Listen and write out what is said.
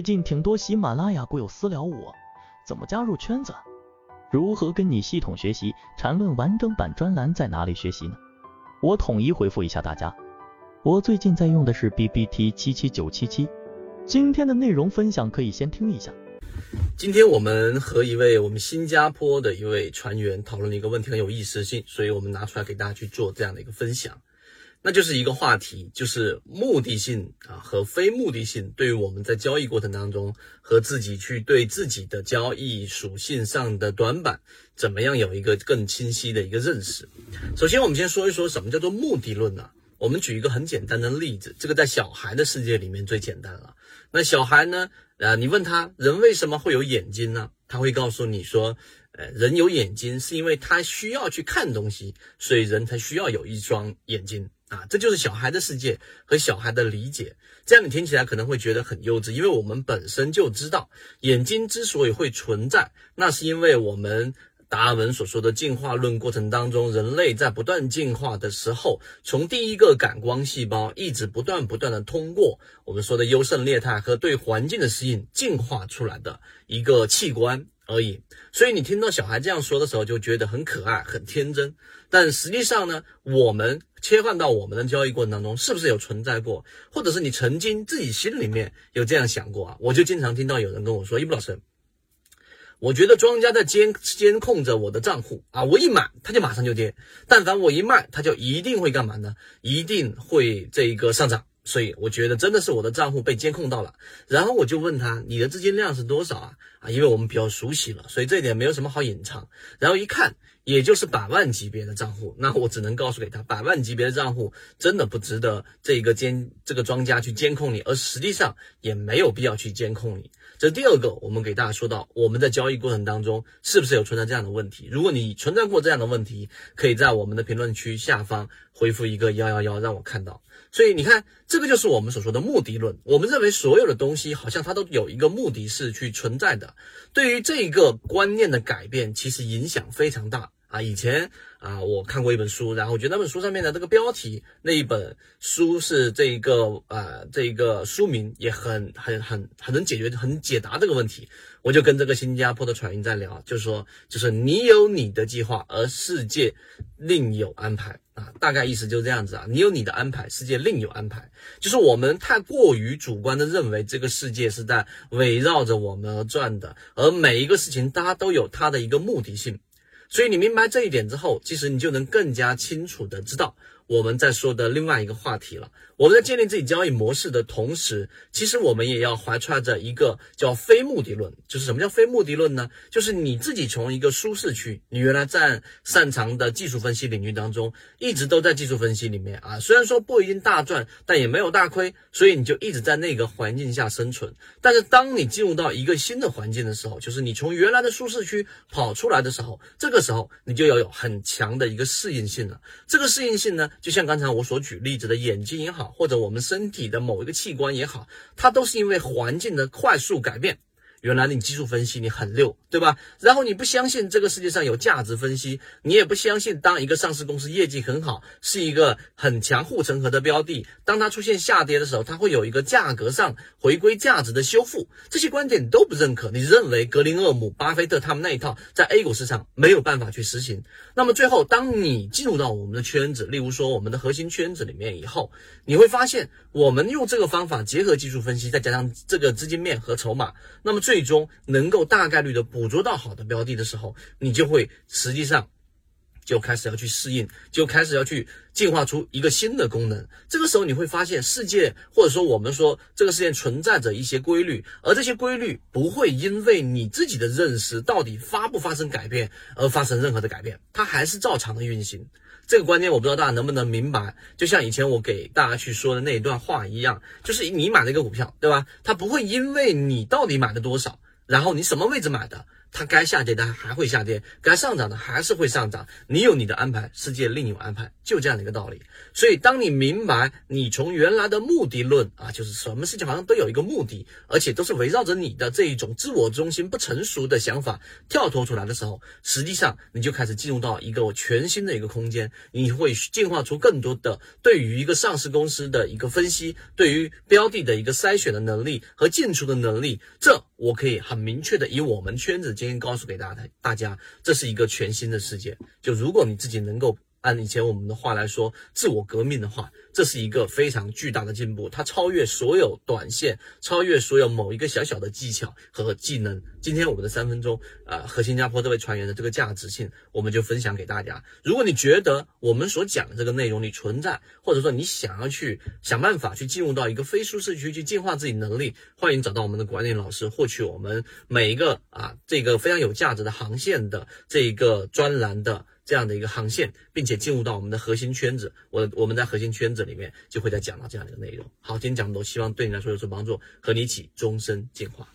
最近挺多喜马拉雅股友私聊我，怎么加入圈子？如何跟你系统学习？缠论完整版专栏在哪里学习呢？我统一回复一下大家。我最近在用的是 B B T 七七九七七。今天的内容分享可以先听一下。今天我们和一位我们新加坡的一位船员讨论了一个问题，很有意思性，所以我们拿出来给大家去做这样的一个分享。那就是一个话题，就是目的性啊和非目的性对于我们在交易过程当中和自己去对自己的交易属性上的短板，怎么样有一个更清晰的一个认识。首先，我们先说一说什么叫做目的论呢？我们举一个很简单的例子，这个在小孩的世界里面最简单了。那小孩呢，呃，你问他人为什么会有眼睛呢？他会告诉你说，呃，人有眼睛是因为他需要去看东西，所以人才需要有一双眼睛。啊，这就是小孩的世界和小孩的理解，这样你听起来可能会觉得很幼稚，因为我们本身就知道，眼睛之所以会存在，那是因为我们达尔文所说的进化论过程当中，人类在不断进化的时候，从第一个感光细胞一直不断不断的通过我们说的优胜劣汰和对环境的适应进化出来的一个器官。而已，所以你听到小孩这样说的时候，就觉得很可爱、很天真。但实际上呢，我们切换到我们的交易过程当中，是不是有存在过，或者是你曾经自己心里面有这样想过啊？我就经常听到有人跟我说：“一布老师，我觉得庄家在监监控着我的账户啊，我一买它就马上就跌，但凡我一卖，它就一定会干嘛呢？一定会这一个上涨。”所以我觉得真的是我的账户被监控到了，然后我就问他你的资金量是多少啊？啊，因为我们比较熟悉了，所以这一点没有什么好隐藏。然后一看，也就是百万级别的账户，那我只能告诉给他，百万级别的账户真的不值得这个监这个庄家去监控你，而实际上也没有必要去监控你。这第二个，我们给大家说到我们在交易过程当中是不是有存在这样的问题？如果你存在过这样的问题，可以在我们的评论区下方回复一个幺幺幺，让我看到。所以你看，这个就是我们所说的目的论。我们认为所有的东西好像它都有一个目的是去存在的。对于这个观念的改变，其实影响非常大啊。以前啊，我看过一本书，然后我觉得那本书上面的这个标题，那一本书是这一个呃，这一个书名也很很很很能解决、很解答这个问题。我就跟这个新加坡的船员在聊，就是说，就是你有你的计划，而世界另有安排啊，大概意思就是这样子啊，你有你的安排，世界另有安排，就是我们太过于主观的认为这个世界是在围绕着我们而转的，而每一个事情它都有它的一个目的性，所以你明白这一点之后，其实你就能更加清楚的知道。我们在说的另外一个话题了。我们在建立自己交易模式的同时，其实我们也要怀揣着一个叫非目的论。就是什么叫非目的论呢？就是你自己从一个舒适区，你原来在擅长的技术分析领域当中，一直都在技术分析里面啊。虽然说不一定大赚，但也没有大亏，所以你就一直在那个环境下生存。但是当你进入到一个新的环境的时候，就是你从原来的舒适区跑出来的时候，这个时候你就要有很强的一个适应性了。这个适应性呢？就像刚才我所举例子的眼睛也好，或者我们身体的某一个器官也好，它都是因为环境的快速改变。原来你技术分析你很溜，对吧？然后你不相信这个世界上有价值分析，你也不相信当一个上市公司业绩很好，是一个很强护城河的标的，当它出现下跌的时候，它会有一个价格上回归价值的修复，这些观点你都不认可。你认为格林厄姆、巴菲特他们那一套在 A 股市场没有办法去实行。那么最后，当你进入到我们的圈子，例如说我们的核心圈子里面以后，你会发现，我们用这个方法结合技术分析，再加上这个资金面和筹码，那么最最终能够大概率的捕捉到好的标的的时候，你就会实际上就开始要去适应，就开始要去进化出一个新的功能。这个时候你会发现，世界或者说我们说这个世界存在着一些规律，而这些规律不会因为你自己的认识到底发不发生改变而发生任何的改变，它还是照常的运行。这个观念我不知道大家能不能明白，就像以前我给大家去说的那一段话一样，就是你买了一个股票，对吧？它不会因为你到底买了多少，然后你什么位置买的，它该下跌的还会下跌，该上涨的还是会上涨。你有你的安排，世界另有安排，就这样的一个道理。所以，当你明白你从原来的目的论啊，就是什么事情好像都有一个目的，而且都是围绕着你的这一种自我中心不成熟的想法跳脱出来的时候，实际上你就开始进入到一个全新的一个空间，你会进化出更多的对于一个上市公司的一个分析，对于标的的一个筛选的能力和进出的能力。这我可以很明确的以我们圈子先告诉给大家，大家这是一个全新的世界。就如果你自己能够。按以前我们的话来说，自我革命的话，这是一个非常巨大的进步，它超越所有短线，超越所有某一个小小的技巧和技能。今天我们的三分钟，呃，和新加坡这位船员的这个价值性，我们就分享给大家。如果你觉得我们所讲的这个内容你存在，或者说你想要去想办法去进入到一个非舒适区去进化自己能力，欢迎找到我们的管理老师，获取我们每一个啊这个非常有价值的航线的这一个专栏的。这样的一个航线，并且进入到我们的核心圈子，我我们在核心圈子里面就会再讲到这样的一个内容。好，今天讲的都希望对你来说有所帮助，和你一起终身进化。